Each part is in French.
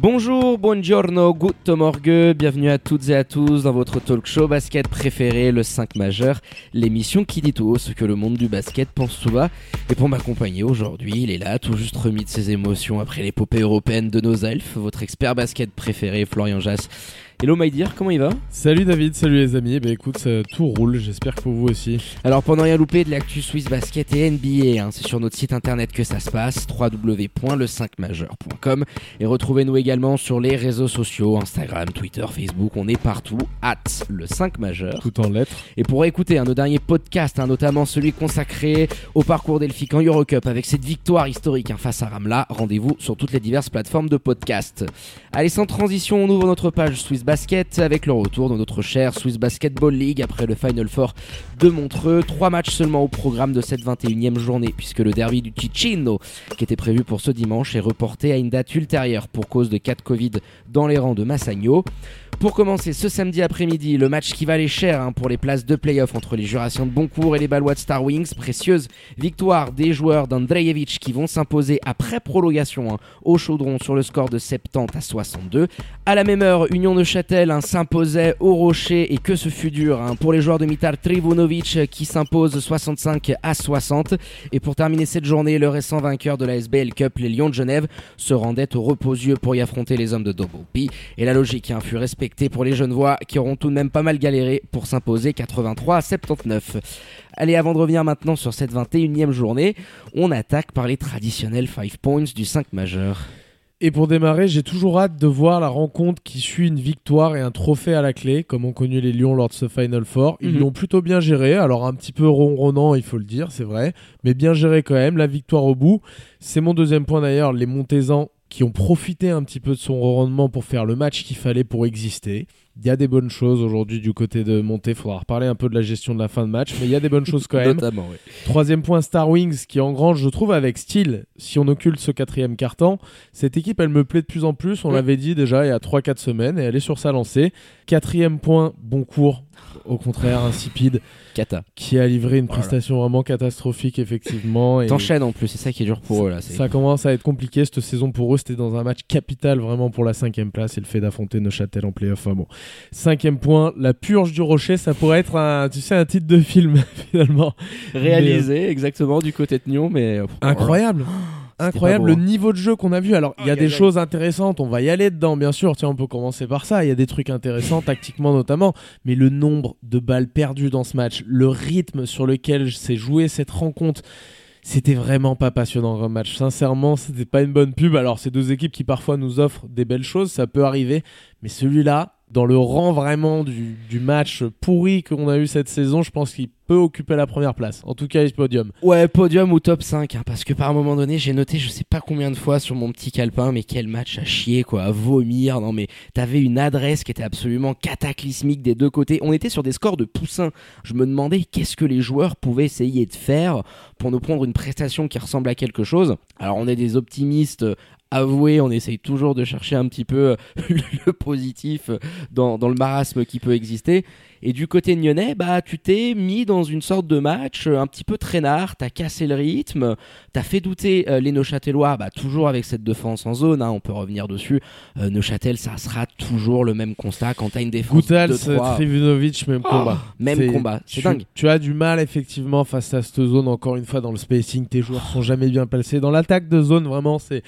Bonjour, buongiorno, good morgue, bienvenue à toutes et à tous dans votre talk show basket préféré, le 5 majeur, l'émission qui dit tout haut ce que le monde du basket pense tout bas. Et pour m'accompagner aujourd'hui, il est là, tout juste remis de ses émotions après l'épopée européenne de nos elfes, votre expert basket préféré, Florian Jass. Hello my dear, comment il va Salut David, salut les amis. Eh ben écoute, ça, tout roule, j'espère que pour vous aussi. Alors pour ne rien louper de l'actu Swiss Basket et NBA, hein, c'est sur notre site internet que ça se passe, www.le5majeur.com et retrouvez-nous également sur les réseaux sociaux, Instagram, Twitter, Facebook, on est partout, at le 5 majeur. Tout en lettres. Et pour écouter un nos derniers podcasts, hein, notamment celui consacré au parcours delphique en Eurocup avec cette victoire historique hein, face à Ramla, rendez-vous sur toutes les diverses plateformes de podcast. Allez, sans transition, on ouvre notre page Swiss Basket avec le retour de notre cher Swiss Basketball League après le Final Four de Montreux. Trois matchs seulement au programme de cette 21e journée puisque le derby du Ticino qui était prévu pour ce dimanche est reporté à une date ultérieure pour cause de cas de Covid dans les rangs de Massagno. Pour commencer ce samedi après-midi, le match qui valait cher hein, pour les places de playoff entre les Jurassiens de Boncourt et les Balois de Star Wings. Précieuse victoire des joueurs d'Andrejevic qui vont s'imposer après prolongation hein, au chaudron sur le score de 70 à 62. À la même heure, Union de Châtel hein, s'imposait au Rocher et que ce fut dur hein, pour les joueurs de Mitar Trivunovic qui s'imposent 65 à 60. Et pour terminer cette journée, le récent vainqueur de la SBL Cup, les Lions de Genève, se rendait au reposieux pour y affronter les hommes de Dobopi. Et la logique hein, fut respectée pour les Genevois qui auront tout de même pas mal galéré pour s'imposer 83 à 79. Allez, avant de revenir maintenant sur cette 21e journée, on attaque par les traditionnels 5 points du 5 majeur. Et pour démarrer, j'ai toujours hâte de voir la rencontre qui suit une victoire et un trophée à la clé, comme ont connu les Lions lors de ce Final Four. Ils Mhm. l'ont plutôt bien géré, alors un petit peu ronronnant, il faut le dire, c'est vrai, mais bien géré quand même, la victoire au bout. C'est mon deuxième point d'ailleurs, les Montezans qui ont profité un petit peu de son rendement pour faire le match qu'il fallait pour exister. Il y a des bonnes choses aujourd'hui du côté de Monté, faudra reparler un peu de la gestion de la fin de match, mais il y a des bonnes choses quand même. Notamment, ouais. Troisième point, Star Wings qui engrange, je trouve, avec style. Si on occulte ce quatrième carton, cette équipe, elle me plaît de plus en plus. On Ouais. l'avait dit déjà il y a 3-4 semaines et elle est sur sa lancée. Quatrième point, bon cours. Au contraire, insipide, Kata. qui a livré une Voilà. prestation vraiment catastrophique, effectivement. T'enchaînes en plus, c'est ça qui est dur pour eux là. ça commence à être compliqué cette saison pour eux. C'était dans un match capital vraiment pour la cinquième place et le fait d'affronter Neuchâtel en playoff. Enfin bon. Cinquième point, la purge du rocher, ça pourrait être un, tu sais, un titre de film finalement. Réalisé exactement du côté de Nyon, mais. euh, Incroyable. Incroyable le niveau de jeu qu'on a vu. Alors, il y a des choses intéressantes, on va y aller dedans, bien sûr. Tiens, on peut commencer par ça. Il y a des trucs intéressants, tactiquement notamment. Mais le nombre de balles perdues dans ce match, le rythme sur lequel s'est jouée cette rencontre, c'était vraiment pas passionnant comme match. Sincèrement, c'était pas une bonne pub. Alors, c'est deux équipes qui parfois nous offrent des belles choses, ça peut arriver. Mais celui-là, dans le rang vraiment du, du match pourri qu'on a eu cette saison, je pense qu'il peut occuper la première place. En tout cas, le podium. Ouais, podium ou top 5, hein, parce que par un moment donné, j'ai noté je sais pas combien de fois sur mon petit calepin, mais quel match à chier, quoi, à vomir. Non, mais t'avais une adresse qui était absolument cataclysmique des deux côtés. On était sur des scores de poussins. Je me demandais qu'est-ce que les joueurs pouvaient essayer de faire pour nous prendre une prestation qui ressemble à quelque chose. Alors, on est des optimistes. Avouez, on essaye toujours de chercher un petit peu euh, le positif euh, dans, dans le marasme qui peut exister. Et du côté nyonnais, bah, tu t'es mis dans une sorte de match euh, un petit peu traînard, t'as cassé le rythme, t'as fait douter euh, les Neuchâtelois, bah, toujours avec cette défense en zone, hein, on peut revenir dessus. Euh, Neuchâtel, ça sera toujours le même constat quand t'as une défense Goutals, de 3. Trivunovic, même Oh, combat. même combat, c'est tu, dingue. Tu as du mal effectivement face à cette zone, encore une fois dans le spacing, tes joueurs sont jamais bien placés. Dans l'attaque de zone, vraiment, c'est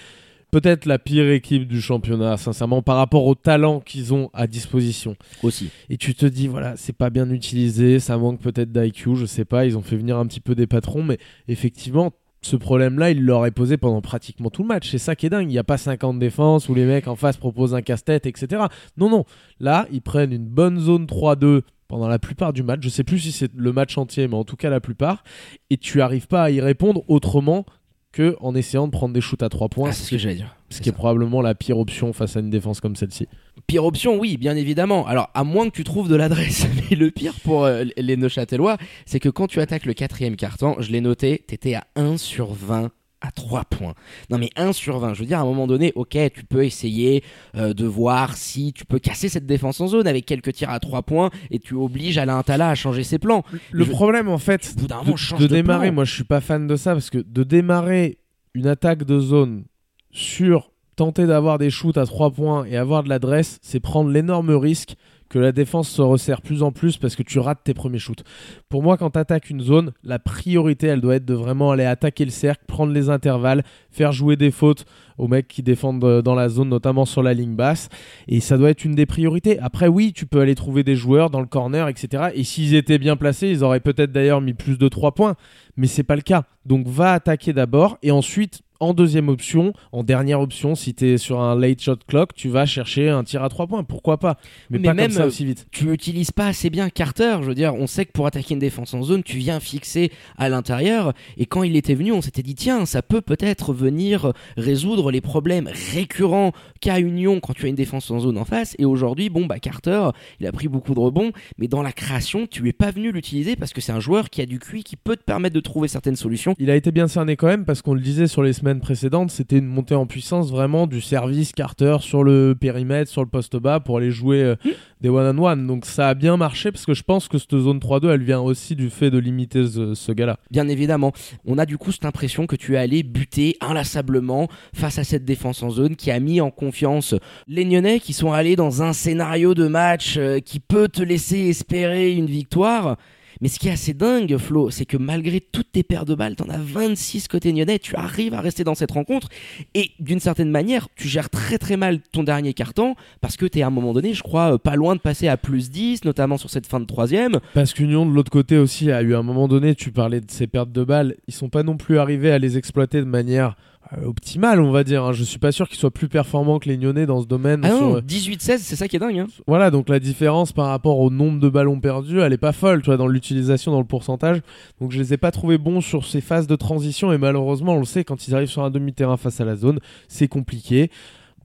peut-être la pire équipe du championnat, sincèrement, par rapport au talent qu'ils ont à disposition. Aussi. Et tu te dis, voilà, c'est pas bien utilisé, ça manque peut-être d'IQ, je sais pas, ils ont fait venir un petit peu des patrons, mais effectivement, ce problème-là, il leur est posé pendant pratiquement tout le match. C'est ça qui est dingue. Il n'y a pas 50 défenses où les mecs en face proposent un casse-tête, etc. Non, non. Là, ils prennent une bonne zone 3-2 pendant la plupart du match. Je sais plus si c'est le match entier, mais en tout cas la plupart. Et tu arrives pas à y répondre autrement que en essayant de prendre des shoots à 3 points, Ah, c'est ce que j'allais dire. ce qui est probablement la pire option face à une défense comme celle-ci. Pire option, oui, bien évidemment. Alors, à moins que tu trouves de l'adresse. Mais le pire pour euh, les Neuchâtelois, c'est que quand tu attaques le quatrième carton, je l'ai noté, t'étais à 1 sur 20 à 3 points. Non mais 1 sur 20, je veux dire à un moment donné, ok, tu peux essayer euh, de voir si tu peux casser cette défense en zone avec quelques tirs à 3 points et tu obliges Alain Tala à changer ses plans. Le Je- problème en fait bout moment, de, change de de démarrer, plan. moi je suis pas fan de ça parce que de démarrer une attaque de zone sur tenter d'avoir des shoots à 3 points et avoir de l'adresse, c'est prendre l'énorme risque que la défense se resserre plus en plus parce que tu rates tes premiers shoots. Pour moi, quand tu attaques une zone, la priorité, elle doit être de vraiment aller attaquer le cercle, prendre les intervalles, faire jouer des fautes aux mecs qui défendent euh, dans la zone, notamment sur la ligne basse. Et ça doit être une des priorités. Après, oui, tu peux aller trouver des joueurs dans le corner, etc. Et s'ils étaient bien placés, ils auraient peut-être d'ailleurs mis plus de 3 points. Mais c'est pas le cas. Donc va attaquer d'abord et ensuite. En deuxième option, en dernière option, si tu es sur un late shot clock, tu vas chercher un tir à 3 points. Pourquoi pas Mais, Mais pas même, comme ça aussi vite. tu utilises pas assez bien Carter. Je veux dire, on sait que pour attaquer une défense en zone, tu viens fixer à l'intérieur. Et quand il était venu, on s'était dit, tiens, ça peut peut-être venir résoudre les problèmes récurrents qu'a Union quand tu as une défense en zone en face. Et aujourd'hui, bon, bah, Carter, il a pris beaucoup de rebonds, mais dans la création, tu es pas venu l'utiliser parce que c'est un joueur qui a du QI, qui peut te permettre de trouver certaines solutions. Il a été bien cerné quand même parce qu'on le disait sur les semaines précédentes, c'était une montée en puissance vraiment du service Carter sur le périmètre, sur le poste bas pour aller jouer euh, des one-on-one. Donc ça a bien marché parce que je pense que cette zone 3-2 elle vient aussi du fait de limiter ce, ce gars-là. Bien évidemment, on a du coup cette impression que tu es allé buter inlassablement face à cette défense en zone qui a mis en confiance les Nyonnais qui sont allés dans un scénario de match euh, qui peut te laisser espérer une victoire. Mais ce qui est assez dingue, Flo, c'est que malgré toutes tes paires de balles, t'en as 26 côté Nyonnais, tu arrives à rester dans cette rencontre et d'une certaine manière, tu gères très très mal ton dernier carton parce que t'es à un moment donné, je crois, euh, pas loin de passer à plus 10, notamment sur cette fin de troisième. Parce qu'Union de l'autre côté aussi a eu un moment donné, tu parlais de ces pertes de balles, ils sont pas non plus arrivés à les exploiter de manière euh, optimale, on va dire. hein. Je suis pas sûr qu'ils soient plus performants que les Nyonnais dans ce domaine. Ah sur- non, 18-16, c'est ça qui est dingue. Hein. Voilà, donc la différence par rapport au nombre de ballons perdus, elle est pas folle, tu vois, dans l'utilisation, dans le pourcentage. Donc je les ai pas trouvés bons sur ces phases de transition et malheureusement, on le sait, quand ils arrivent sur un demi-terrain face à la zone, c'est compliqué.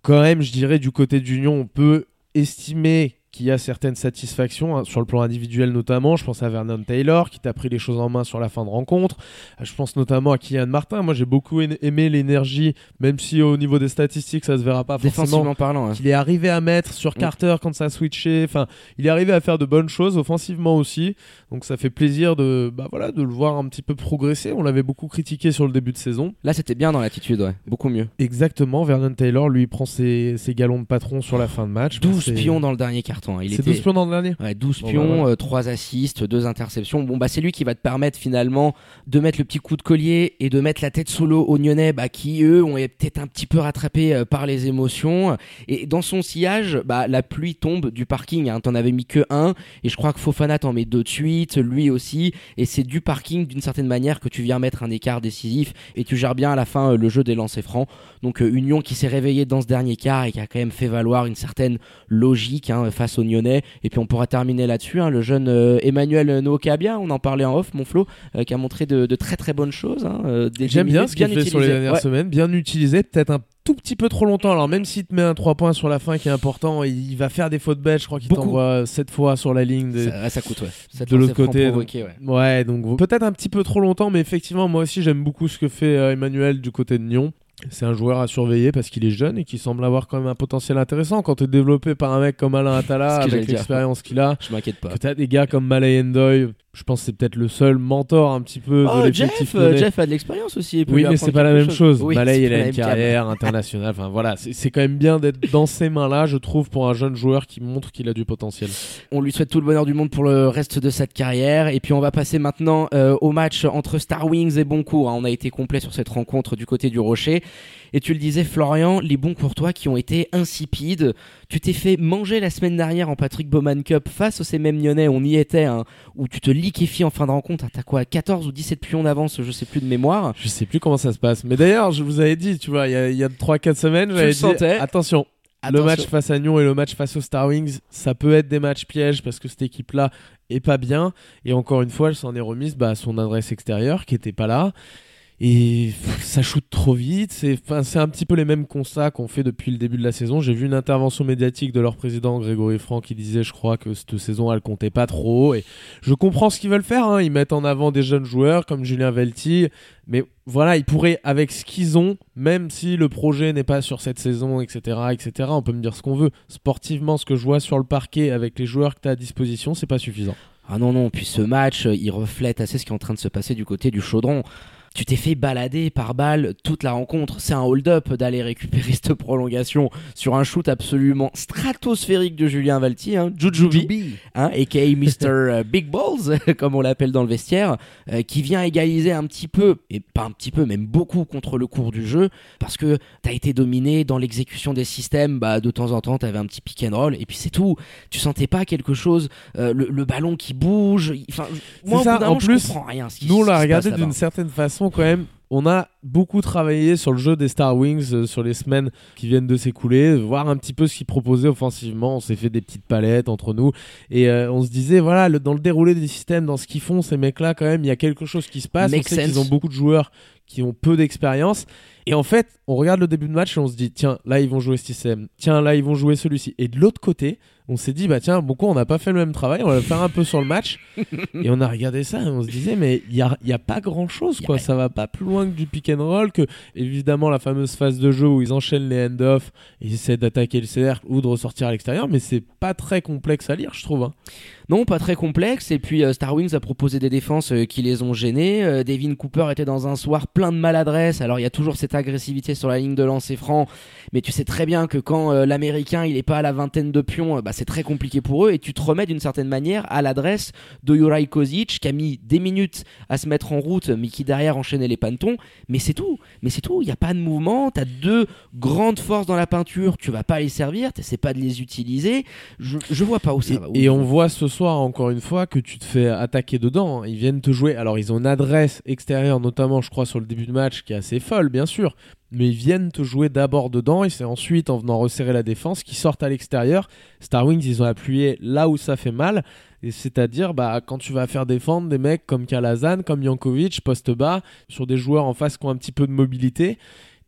Quand même, je dirais, du côté d'Union, on peut estimer qu'il y a certaines satisfactions, hein, sur le plan individuel notamment. Je pense à Vernon Taylor qui t'a pris les choses en main sur la fin de rencontre. Je pense notamment à Kylian Martin. Moi, j'ai beaucoup aimé- l'énergie, même si au niveau des statistiques, ça se verra pas forcément parlant. hein. qu'il est arrivé à mettre sur Mm. Carter quand ça a switché. Enfin, il est arrivé à faire de bonnes choses offensivement aussi. Donc ça fait plaisir de, bah voilà, de le voir un petit peu progresser. On l'avait beaucoup critiqué sur le début de saison. Là, c'était bien dans l'attitude, ouais. Beaucoup mieux. Exactement. Vernon Taylor, lui, prend ses, ses galons de patron sur la fin de match. 12 C'est- pions dans le dernier carton. Hein. Il C'est était... 12 pions dans le dernier. Ouais, 12 Bon, bah, pions, voilà. 3 assists, 2 interceptions. Bon, bah, c'est lui qui va te permettre finalement de mettre le petit coup de collier et de mettre la tête solo aux Nyonnais, bah, qui eux ont peut-être un petit peu rattrapés euh, par les émotions. Et dans son sillage, bah, la pluie tombe du parking. Hein. T'en avais mis que un. Et je crois que Fofana t'en met deux de suite, lui aussi. Et c'est du parking d'une certaine manière que tu viens mettre un écart décisif et tu gères bien à la fin euh, le jeu des lancers francs. Donc, euh, Union qui s'est réveillée dans ce dernier quart et qui a quand même fait valoir une certaine logique hein, face Nyonnais. Et puis on pourra terminer là-dessus. hein, le jeune euh, Emmanuel Nokabia, on en parlait en off, mon Flo, euh, qui a montré de, de très très bonnes choses. hein, euh, J'aime bien ce qu'il fait sur les dernières Ouais. semaines. Bien utilisé. Peut-être un tout petit peu trop longtemps. Alors même s'il te met un 3 points sur la fin qui est important, il va faire des fautes bêtes. Je crois qu'il t'envoie 7 fois sur la ligne. Ça, ça coûte, ouais. De l'autre côté, provoqué, ouais. Ouais, donc peut-être un petit peu trop longtemps, mais effectivement, moi aussi, j'aime beaucoup ce que fait euh, Emmanuel du côté de Nyon. C'est un joueur à surveiller parce qu'il est jeune et qui semble avoir quand même un potentiel intéressant. Quand tu es développé par un mec comme Alain j'allais avec l'expérience qu'il a, Je m'inquiète pas. que tu as des gars comme Malay Endoy, je pense que c'est peut-être le seul mentor un petit peu Oh, de l'effectif Jeff, euh. Jeff a de l'expérience aussi. il peut Oui, mais c'est pas la même chose. Oui, Malay, il a une carrière internationale. Enfin voilà, c'est c'est quand même bien d'être dans ces mains-là, je trouve, pour un jeune joueur qui montre qu'il a du potentiel. On lui souhaite tout le bonheur du monde pour le reste de cette carrière. Et puis on va passer maintenant euh, au match entre Star Wings et Boncourt. hein. On a été complet sur cette rencontre du côté du Rocher. Et tu le disais, Florian, les bons courtois qui ont été insipides. Tu t'es fait manger la semaine dernière en Patrick Bowman Cup face aux ces mêmes Lyonnais. On y était, hein, où tu te liquéfies en fin de rencontre. T'as quoi, 14 ou 17 pions d'avance, je sais plus de mémoire. Je sais plus comment ça se passe. Mais d'ailleurs, je vous avais dit, tu vois, il y a, y a 3-4 semaines, j'avais dit sentais. attention. Attention. Le match face à Nyon et le match face aux Star Wings, ça peut être des matchs pièges parce que cette équipe-là est pas bien. Et encore une fois, elle s'en est remise bah, à son adresse extérieure qui était pas là. Et ça shoot trop vite. C'est un petit peu les mêmes constats qu'on fait depuis le début de la saison. J'ai vu une intervention médiatique de leur président Grégory Franck qui disait, je crois, que cette saison, elle comptait pas trop. Et je comprends ce qu'ils veulent faire. Hein. Ils mettent en avant des jeunes joueurs comme Julien Velti. Mais voilà, ils pourraient, avec ce qu'ils ont, même si le projet n'est pas sur cette saison, etc., etc., on peut me dire ce qu'on veut. Sportivement, ce que je vois sur le parquet avec les joueurs que tu as à disposition, c'est pas suffisant. Ah non, non, puis ce match, il reflète assez ce qui est en train de se passer du côté du chaudron tu t'es fait balader par balle toute la rencontre. C'est un hold-up d'aller récupérer cette prolongation sur un shoot absolument stratosphérique de Julien Valti, hein, Jujubi, hein, aka Mr. Euh, Big Balls, comme on l'appelle dans le vestiaire, euh, qui vient égaliser un petit peu, et pas un petit peu, même beaucoup contre le cours du jeu, parce que t'as été dominé dans l'exécution des systèmes, bah, de temps en temps t'avais un petit pick and roll, et puis c'est tout. Tu sentais pas quelque chose, euh, le, ballon qui bouge, enfin, moi, ça, en plus, je comprends rien. nous, on l'a regardé d'une certaine façon quand même, on a beaucoup travaillé sur le jeu des Star Wings euh, sur les semaines qui viennent de s'écouler, voir un petit peu ce qu'ils proposaient offensivement. On s'est fait des petites palettes entre nous et euh, on se disait voilà, dans le déroulé des systèmes, dans ce qu'ils font, ces mecs-là, quand même, il y a quelque chose qui se passe. Make on sait qu'ils ont beaucoup de joueurs qui ont peu d'expérience. Et en fait, on regarde le début de match et on se dit tiens, là ils vont jouer ce système, tiens, là ils vont jouer celui-ci. Et de l'autre côté, on s'est dit bah tiens, beaucoup on n'a pas fait le même travail, on va le faire un peu sur le match. et on a regardé ça et on se disait mais il y a, y a, pas grand chose quoi, ça va pas plus loin que du pick and roll, que évidemment la fameuse phase de jeu où ils enchaînent les end-off, ils essaient d'attaquer le cercle ou de ressortir à l'extérieur, mais c'est pas très complexe à lire, je trouve. Hein. Non, pas très complexe. Et puis euh, Star Wings a proposé des défenses euh, qui les ont gênés. Euh, Devin Cooper était dans un soir plein de maladresse. Alors il y a toujours cette agressivité sur la ligne de lancer franc, mais tu sais très bien que quand l'américain il est pas à la vingtaine de pions, bah, c'est très compliqué pour eux. Et tu te remets d'une certaine manière à l'adresse de Juraj Kozic qui a mis des minutes à se mettre en route, mais qui derrière enchaînait les pantons. Mais c'est tout. Mais c'est tout. Il n'y a pas de mouvement. Tu as deux grandes forces dans la peinture. Tu vas pas les servir. Tu pas de les utiliser. Je, je vois pas où ça va. Et on voit ce soir, encore une fois, que tu te fais attaquer dedans. Ils viennent te jouer. Alors, ils ont une adresse extérieure, notamment, je crois, sur le début de match, qui est assez folle, bien sûr. Mais ils viennent te jouer d'abord dedans et c'est ensuite, en venant resserrer la défense, qu'ils sortent à l'extérieur. Star Wings, ils ont appuyé là où ça fait mal. Et c'est-à-dire, bah, quand tu vas faire défendre des mecs comme Kalazan, comme Jankovic, poste bas, sur des joueurs en face qui ont un petit peu de mobilité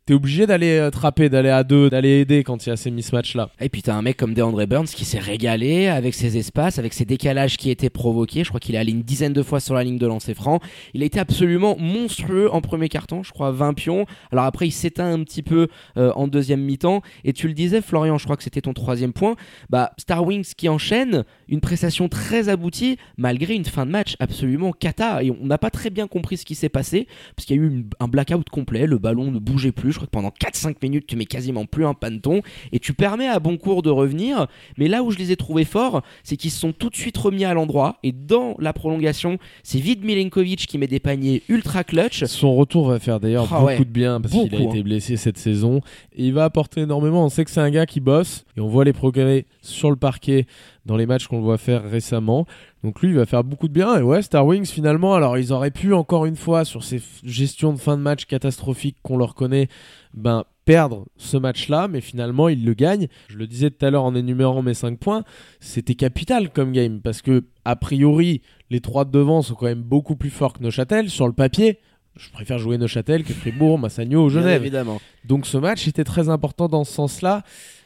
t'es obligé d'aller euh, trapper, d'aller à deux, d'aller aider quand il y a ces mismatchs là. Et puis t'as un mec comme DeAndre Burns qui s'est régalé avec ses espaces, avec ses décalages qui étaient provoqués. Je crois qu'il est allé une dizaine de fois sur la ligne de lancer franc. Il a été absolument monstrueux en premier carton, je crois 20 pions. Alors après il s'éteint un petit peu euh, en deuxième mi-temps. Et tu le disais Florian, je crois que c'était ton troisième point. Bah Star Wings qui enchaîne une prestation très aboutie malgré une fin de match absolument cata. Et on n'a pas très bien compris ce qui s'est passé parce qu'il y a eu un blackout complet. Le ballon ne bougeait plus crois que pendant 4-5 minutes, tu mets quasiment plus un panton et tu permets à Boncourt de revenir. Mais là où je les ai trouvés forts, c'est qu'ils se sont tout de suite remis à l'endroit et dans la prolongation, c'est Vid Milenkovic qui met des paniers ultra clutch. Son retour va faire d'ailleurs ah beaucoup de bien parce qu'il a été hein. blessé cette saison et il va apporter énormément. On sait que c'est un gars qui bosse et on voit les progrès sur le parquet dans les matchs qu'on le voit faire récemment. Donc lui, il va faire beaucoup de bien. Et ouais, Star Wings, finalement, alors ils auraient pu, encore une fois, sur ces gestions de fin de match catastrophiques qu'on leur connaît, ben, perdre ce match-là, mais finalement, ils le gagnent. Je le disais tout à l'heure en énumérant mes 5 points, c'était capital comme game, parce que, a priori, les trois de devant sont quand même beaucoup plus forts que Neuchâtel sur le papier. Je préfère jouer Neuchâtel que Fribourg, Massagno ou Genève. évidemment. Donc ce match était très important dans ce sens-là.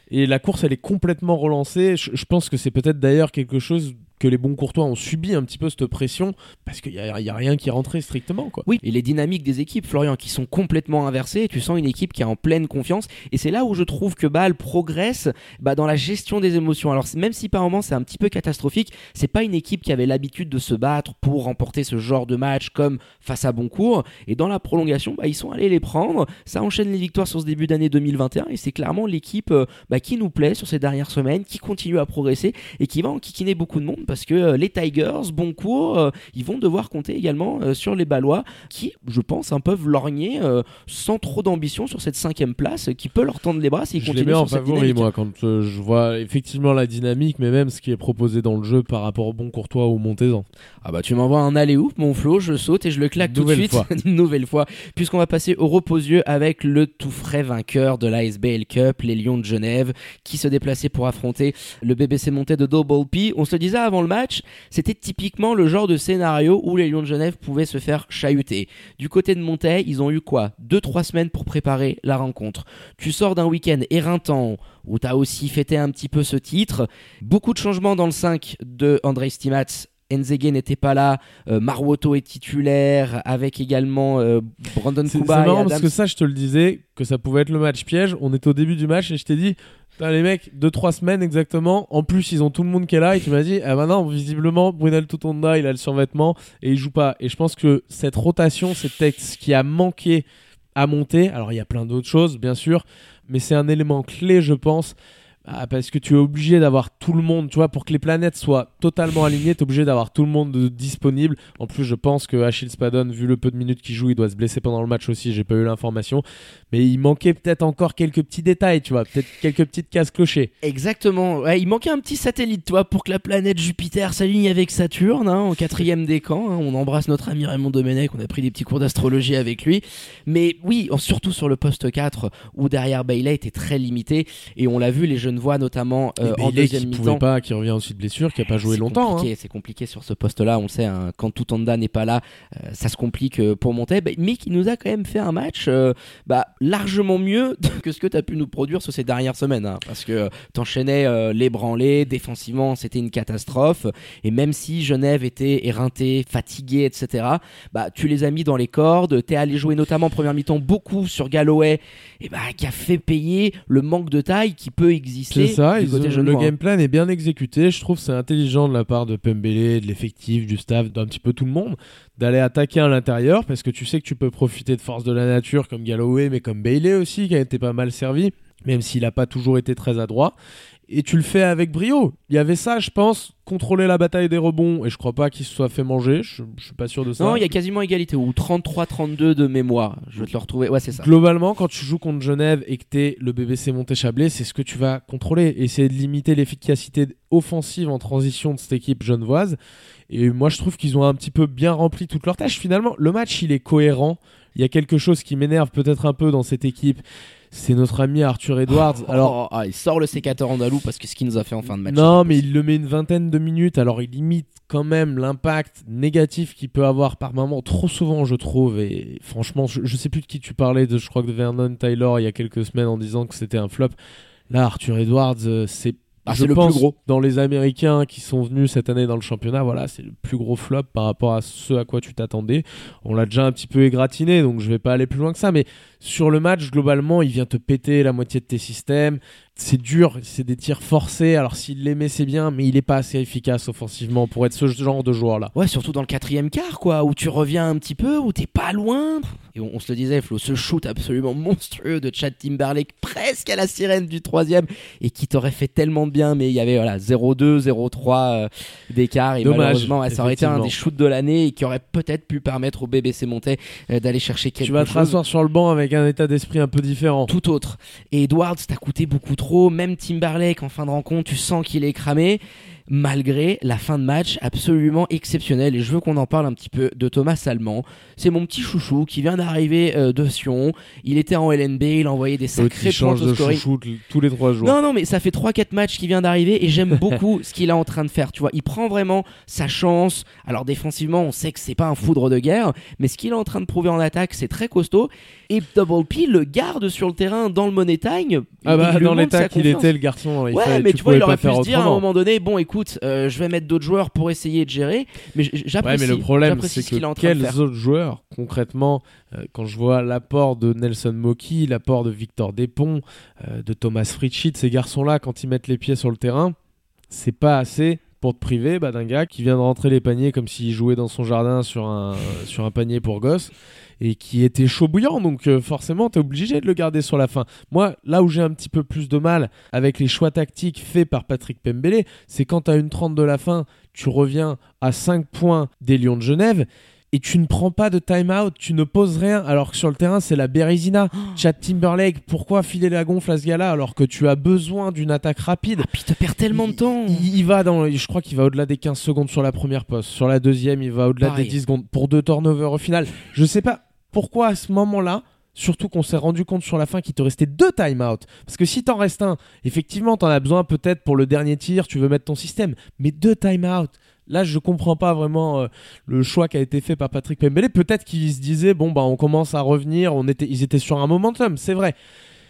Et la course, elle est complètement relancée. je pense que c'est peut-être d'ailleurs quelque chose que les bons courtois ont subi un petit peu cette pression parce qu'il n'y a, rien qui rentré strictement. Quoi. Oui, et les dynamiques des équipes, Florian, qui sont complètement inversées. Tu sens une équipe qui est en pleine confiance. Et c'est là où je trouve que Bâle progresse bah, dans la gestion des émotions. Alors, même si par moments c'est un petit peu catastrophique, c'est pas une équipe qui avait l'habitude de se battre pour remporter ce genre de match comme face à Boncourt. Et dans la prolongation, bah, ils sont allés les prendre. Ça enchaîne les victoires sur ce début d'année 2021. Et c'est clairement l'équipe euh, bah, qui nous plaît sur ces dernières semaines, qui continue à progresser et qui va enquiquiner beaucoup de monde parce que euh, les Tigers, bon cours, euh, ils vont devoir compter également euh, sur les Balois qui, je pense, un peuvent lorgner sans trop d'ambition sur cette cinquième place qui peut leur tendre les bras s'ils continuent les mets en favori, moi, quand je vois effectivement la dynamique, mais même ce qui est proposé dans le jeu par rapport au bon Courtois ou Montezan. Ah bah tu m'envoies un aller ouf mon Flo, je saute et je le claque tout de suite. Une nouvelle fois. Puisqu'on va passer au reposieux avec le tout frais vainqueur de l'ASBL Cup, les Lions de Genève, qui se déplaçaient pour affronter le BBC monté de Double P. On se disait avant le match, c'était typiquement le genre de scénario où les Lions de Genève pouvaient se faire chahuter. Du côté de Montaigne, ils ont eu quoi? 2-3 semaines pour préparer la rencontre. Tu sors d'un week-end éreintant où tu as aussi fêté un petit peu ce titre. Beaucoup de changements dans le 5 de André Stimats Nzege n'était pas là, euh, Marwoto est titulaire, avec également euh, Brandon Kuba. c'est et marrant Adams. parce que ça, je te le disais, que ça pouvait être le match piège. On était au début du match et je t'ai dit, Putain, les mecs, 2-3 semaines exactement. En plus, ils ont tout le monde qui est là et tu m'as dit, ah non, visiblement, Brunel Tutonda, il a le survêtement et il joue pas. Et je pense que cette rotation, c'est peut-être ce qui a manqué à monter. Alors, il y a plein d'autres choses, bien sûr, mais c'est un élément clé, je pense. Ah, parce que tu es obligé d'avoir tout le monde, tu vois, pour que les planètes soient totalement alignées, tu es obligé d'avoir tout le monde de- disponible. En plus, je pense que Achille Spadon, vu le peu de minutes qu'il joue, il doit se blesser pendant le match aussi, j'ai pas eu l'information. Mais il manquait peut-être encore quelques petits détails, tu vois, peut-être quelques petites cases clochées. Exactement. Il manquait un petit satellite, toi, pour que la planète Jupiter s'aligne avec Saturne, hein, au quatrième décan. hein. On embrasse notre ami Raymond Domenech, on a pris des petits cours d'astrologie avec lui. Mais oui, en- surtout sur le poste 4, où derrière Bailey était très limité. Et on l'a vu, les jeunes voix, notamment euh, en deuxième qui mi-temps. pouvait pas, qui revient aussi de blessure, qui a pas joué longtemps. hein. C'est compliqué sur ce poste-là, on sait. hein, quand Toutanda n'est pas là, euh, ça se complique euh, pour monter. Bah, mais qui nous a quand même fait un match euh, bah, largement mieux que ce que tu as pu nous produire sur ces dernières semaines. hein, parce que t'enchaînais euh, les branlés, défensivement, c'était une catastrophe. Et même si Genève était éreinté, fatigué, etc., bah, tu les as mis dans les cordes. T'es allé jouer notamment en première mi-temps beaucoup sur Galloway, et bah, qui a fait payer le manque de taille qui peut exister. C'est ça, du ils côté ont- genevois, le hein. game plan est bien exécuté. Je trouve c'est intelligent de la part de Pembele, de l'effectif, du staff, d'un petit peu tout le monde, d'aller attaquer à l'intérieur parce que tu sais que tu peux profiter de force de la nature comme Galloway, mais comme Bailey aussi qui a été pas mal servi, même s'il n'a pas toujours été très adroit. Et tu le fais avec brio. Il y avait ça, je pense, contrôler la bataille des rebonds, et je crois pas qu'il se soit fait manger. Je, je suis pas sûr de ça. Non, il y a quasiment égalité, ou 33-32 de mémoire. Je vais te le retrouver. Ouais, c'est ça. Globalement, quand tu joues contre Genève et que t'es le BBC Monté-Chablais, c'est ce que tu vas contrôler. Essayer de limiter l'efficacité offensive en transition de cette équipe genevoise. Et moi, je trouve qu'ils ont un petit peu bien rempli toutes leurs tâches. Finalement, le match, il est cohérent. Il y a quelque chose qui m'énerve peut-être un peu dans cette équipe. C'est notre ami Arthur Edwards. Alors, Oh, ah, il sort le sécateur andalou parce que ce qu'il nous a fait en fin de match. non, mais il le met une vingtaine de minutes. Alors, il limite quand même l'impact négatif qu'il peut avoir par moment, trop souvent, je trouve. Et franchement, je, je sais plus de qui tu parlais, de, je crois que de Vernon Taylor il y a quelques semaines en disant que c'était un flop. Là, Arthur Edwards, euh, c'est. Ah, je c'est le pense, plus gros. Dans les Américains qui sont venus cette année dans le championnat, voilà, c'est le plus gros flop par rapport à ce à quoi tu t'attendais. On l'a déjà un petit peu égratigné, donc je vais pas aller plus loin que ça. Mais sur le match, globalement, il vient te péter la moitié de tes systèmes. C'est dur, c'est des tirs forcés. Alors s'il les met, c'est bien, mais il est pas assez efficace offensivement pour être ce genre de joueur-là. Ouais, surtout dans le quatrième quart, quoi, où tu reviens un petit peu, où t'es pas loin. Et on, on se le disait, Flo, ce shoot absolument monstrueux de Chad Timberlake, presque à la sirène du troisième, et qui t'aurait fait tellement de bien, mais il y avait voilà 0-2, 0-3 euh, d'écart, et Dommage, malheureusement, ouais, ça aurait été un des shoots de l'année et qui aurait peut-être pu permettre au BBC Monté euh, d'aller chercher quelque Tu vas te chose. rasseoir sur le banc avec un état d'esprit un peu différent. tout autre. Et Edwards t'a coûté beaucoup trop. Même Timberlake en fin de rencontre, tu sens qu'il est cramé. Malgré la fin de match absolument exceptionnelle. Et je veux qu'on en parle un petit peu de Thomas Salman. C'est mon petit chouchou qui vient d'arriver euh, de Sion. Il était en LNB, il a envoyé des sacrés points de scoring. chouchou tous les trois jours. Non, non, mais ça fait 3-4 matchs qu'il vient d'arriver et j'aime beaucoup ce qu'il est en train de faire. Tu vois, il prend vraiment sa chance. Alors, défensivement, on sait que c'est pas un foudre de guerre, mais ce qu'il est en train de prouver en attaque, c'est très costaud. Et Double P le garde sur le terrain dans le Money Time. Ah bah dans l'état qu'il était le garçon, il Ouais, fallait- mais tu tu vois, il aurait pu se dire à un moment donné, bon, écoute, euh, je vais mettre d'autres joueurs pour essayer de gérer. Mais j- Ouais, j'apprécie. mais le problème, j'apprécie c'est que quels autres joueurs, concrètement, euh, quand je vois l'apport de Nelson Moki, l'apport de Victor Despont, euh, de Thomas Fritschit, ces garçons-là, quand ils mettent les pieds sur le terrain, c'est pas assez pour te priver bah, d'un gars qui vient de rentrer les paniers comme s'il jouait dans son jardin sur un, panier pour gosse et qui était chaud bouillant. Donc euh, forcément, tu es obligé de le garder sur la fin. Moi, là où j'ai un petit peu plus de mal avec les choix tactiques faits par Patrick Pembele, c'est quand à une 30 de la fin, tu reviens à 5 points des Lions de Genève et tu ne prends pas de time-out, tu ne poses rien, alors que sur le terrain, c'est la Bérésina. Chad Timberlake, pourquoi filer la gonfle à ce gars-là alors que tu as besoin d'une attaque rapide? Ah, puis te perds tellement de temps. il, il va dans, je crois qu'il va au-delà des 15 secondes sur la première poste. Sur la deuxième, il va au-delà des 10 secondes pour deux turnovers au final. Je sais pas pourquoi à ce moment-là, Surtout qu'on s'est rendu compte sur la fin qu'il te restait deux time-out. Parce que si t'en restes un, effectivement, t'en as besoin peut-être pour le dernier tir, tu veux mettre ton système. Mais deux time-out. Là, je comprends pas vraiment euh, le choix qui a été fait par Patrick Pembele. Peut-être qu'il se disait, bon, bah, on commence à revenir. On était, ils étaient sur un momentum, c'est vrai.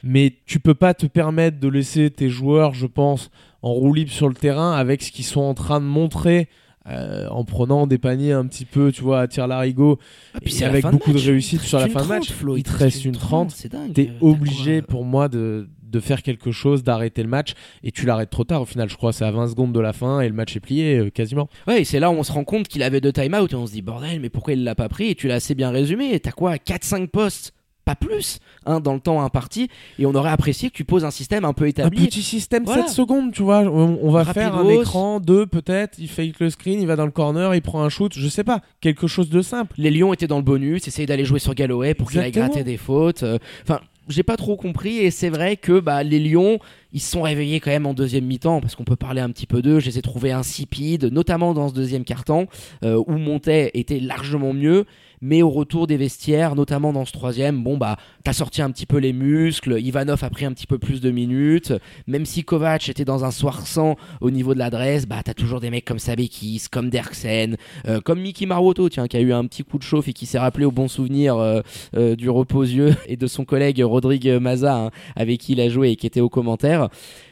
Mais tu peux pas te permettre de laisser tes joueurs, je pense, en roue libre sur le terrain avec ce qu'ils sont en train de montrer euh, en prenant des paniers un petit peu, tu vois, à tir larigot, Ah, puis et avec beaucoup de match. réussite sur la fin de match. 30, Flo, il te reste une 30. C'est dingue. T'es Euh, obligé quoi, pour moi de, de faire quelque chose, d'arrêter le match, et tu l'arrêtes trop tard au final. Je crois c'est à 20 secondes de la fin et le match est plié euh, quasiment. Ouais, et c'est là où on se rend compte qu'il avait deux time-out et on se dit bordel, mais pourquoi il l'a pas pris Et tu l'as assez bien résumé. T'as quoi 4-5 postes pas plus, hein, dans le temps imparti, et on aurait apprécié que tu poses un système un peu Un établi. petit système Voilà. 7 secondes, tu vois. On, on va faire un écran, deux peut-être. Il fake le screen, il va dans le corner, il prend un shoot. Je sais pas, quelque chose de simple. Les Lions étaient dans le bonus, essayaient d'aller jouer sur Galloway pour qu'il aille gratter des fautes. euh, Enfin, j'ai pas trop compris, et c'est vrai que bah, les Lions, ils se sont réveillés quand même en deuxième mi-temps, parce qu'on peut parler un petit peu d'eux. Je les ai trouvés insipides, notamment dans ce deuxième quart-temps, euh, où Montet était largement mieux. Mais au retour des vestiaires, notamment dans ce troisième, bon bah t'as sorti un petit peu les muscles, Ivanov a pris un petit peu plus de minutes, même si Kovac était dans un soir sans au niveau de l'adresse, bah t'as toujours des mecs comme Sabekis, comme Derksen, euh, comme Mickey Maruoto, tiens, qui a eu un petit coup de chauffe et qui s'est rappelé au bon souvenir euh, du reposieux et de son collègue Rodrigue Maza, hein, avec qui il a joué et qui était au commentaire.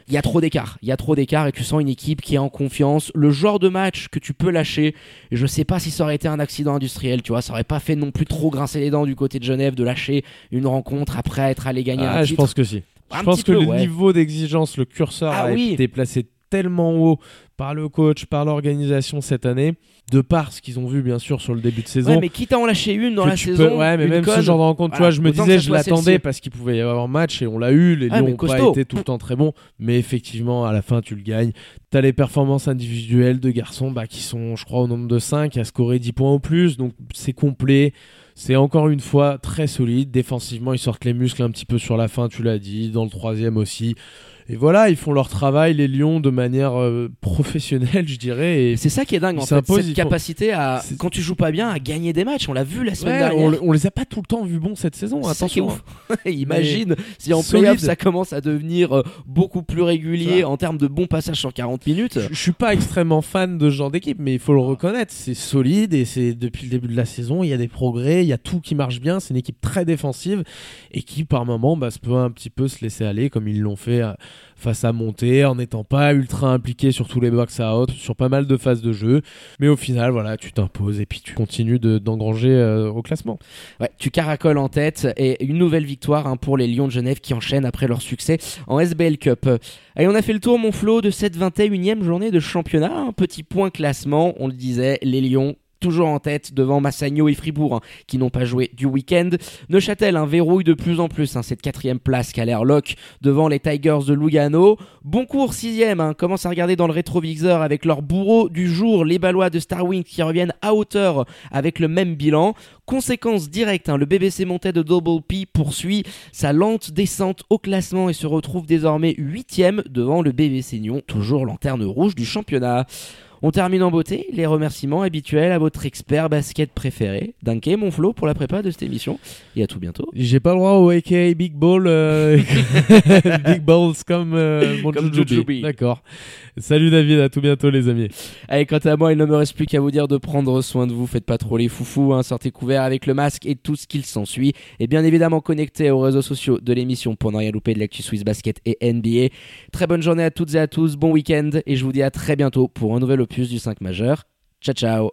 Il y a trop d'écart, il y a trop d'écart et tu sens une équipe qui est en confiance. Le genre de match que tu peux lâcher, je sais pas si ça aurait été un accident industriel, tu vois, ça aurait pas fait non plus trop grincer les dents du côté de Genève de lâcher une rencontre après être allé gagner un Ah, je titre. pense que si. Un je pense que peu, le ouais. niveau d'exigence, le curseur Ah a oui. été placé tellement haut par le coach, par l'organisation cette année, de par ce qu'ils ont vu bien sûr sur le début de saison. Ouais, mais quitte à en lâcher une dans la tu saison, peux- ouais, mais même ce genre de rencontre, tu vois, je me disais, je l'attendais parce qu'il pouvait y avoir un match et on l'a eu. Les Ah, Lions n'ont pas été tout le temps très bons, mais effectivement, à la fin, tu le gagnes. T'as les performances individuelles de garçons bah, qui sont, je crois, au nombre de 5 à scorer 10 points au plus, donc c'est complet. C'est encore une fois très solide. Défensivement, ils sortent les muscles un petit peu sur la fin, tu l'as dit. Dans le troisième aussi. Et voilà, ils font leur travail, les Lions, de manière euh, professionnelle, je dirais. Et C'est ça qui est dingue en fait, cette font- capacité à, quand tu joues pas bien, à gagner des matchs. On l'a vu la semaine Ouais, dernière. on, on les a pas tout le temps vus bons cette saison. Attention. ouf. Imagine si en playoff ça commence à devenir euh, beaucoup plus régulier en termes de bons passages sur 40 minutes. Je, suis pas extrêmement fan de ce genre d'équipe, mais il faut le reconnaître, c'est solide et c'est depuis le début de la saison, il y a des progrès, il y a tout qui marche bien. C'est une équipe très défensive et qui par moment bah, se peut un petit peu se laisser aller comme ils l'ont fait euh, face à Monté en n'étant pas ultra impliqué sur tous les box out, sur pas mal de phases de jeu. Mais au final, voilà, tu t'imposes et puis tu continues de- d'engranger euh, au classement. Ouais, tu caracoles en tête et une nouvelle victoire hein, pour les Lions de Genève qui enchaînent après leur succès en SBL Cup. Allez, on a fait le tour, mon Flo, de cette 21e journée de championnat. Un petit point classement, on le disait, les Lions toujours en tête devant Massagno et Fribourg hein, qui n'ont pas joué du week-end. Neuchâtel hein, verrouille de plus en plus hein, cette quatrième place qui a l'air lock devant les Tigers de Lugano. Bon cours sixième, commence à regarder dans le rétroviseur avec leur bourreau du jour, les Balois de Starwing qui reviennent à hauteur avec le même bilan. Conséquence directe, le BBC monté de Double P poursuit sa lente descente au classement et se retrouve désormais huitième devant le BBC Nyon, toujours lanterne rouge du championnat. On termine en beauté, les remerciements habituels à votre expert basket préféré. Dunké, mon Flo, pour la prépa de cette émission. Et à tout bientôt. J'ai pas le droit au AK Big Ball, euh, Big Balls comme euh, mon Comme. D'accord. Salut David, à tout bientôt les amis. Allez, quant à moi, il ne me reste plus qu'à vous dire de prendre soin de vous. Faites pas trop les foufous, hein, sortez couverts avec le masque et tout ce qu'il s'ensuit. Et bien évidemment, connectez aux réseaux sociaux de l'émission pour ne rien louper de l'actu Swiss Basket et NBA. Très bonne journée à toutes et à tous, bon week-end, et je vous dis à très bientôt pour un nouvel opus du 5 majeur. Ciao, ciao